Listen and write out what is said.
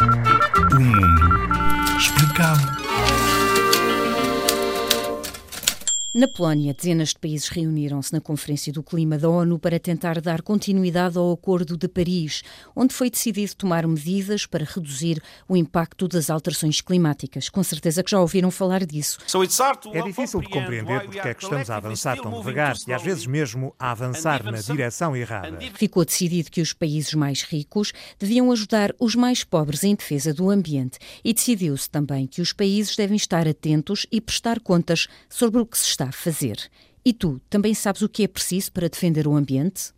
O mundo Na Polónia, dezenas de países reuniram-se na Conferência do Clima da ONU para tentar dar continuidade ao Acordo de Paris, onde foi decidido tomar medidas para reduzir o impacto das alterações climáticas. Com certeza que já ouviram falar disso. É difícil de compreender porque é que estamos a avançar tão devagar e às vezes mesmo a avançar na direção errada. Ficou decidido que os países mais ricos deviam ajudar os mais pobres em defesa do ambiente e decidiu-se também que os países devem estar atentos e prestar contas sobre o que se está fazer. E tu, também sabes o que é preciso para defender o ambiente?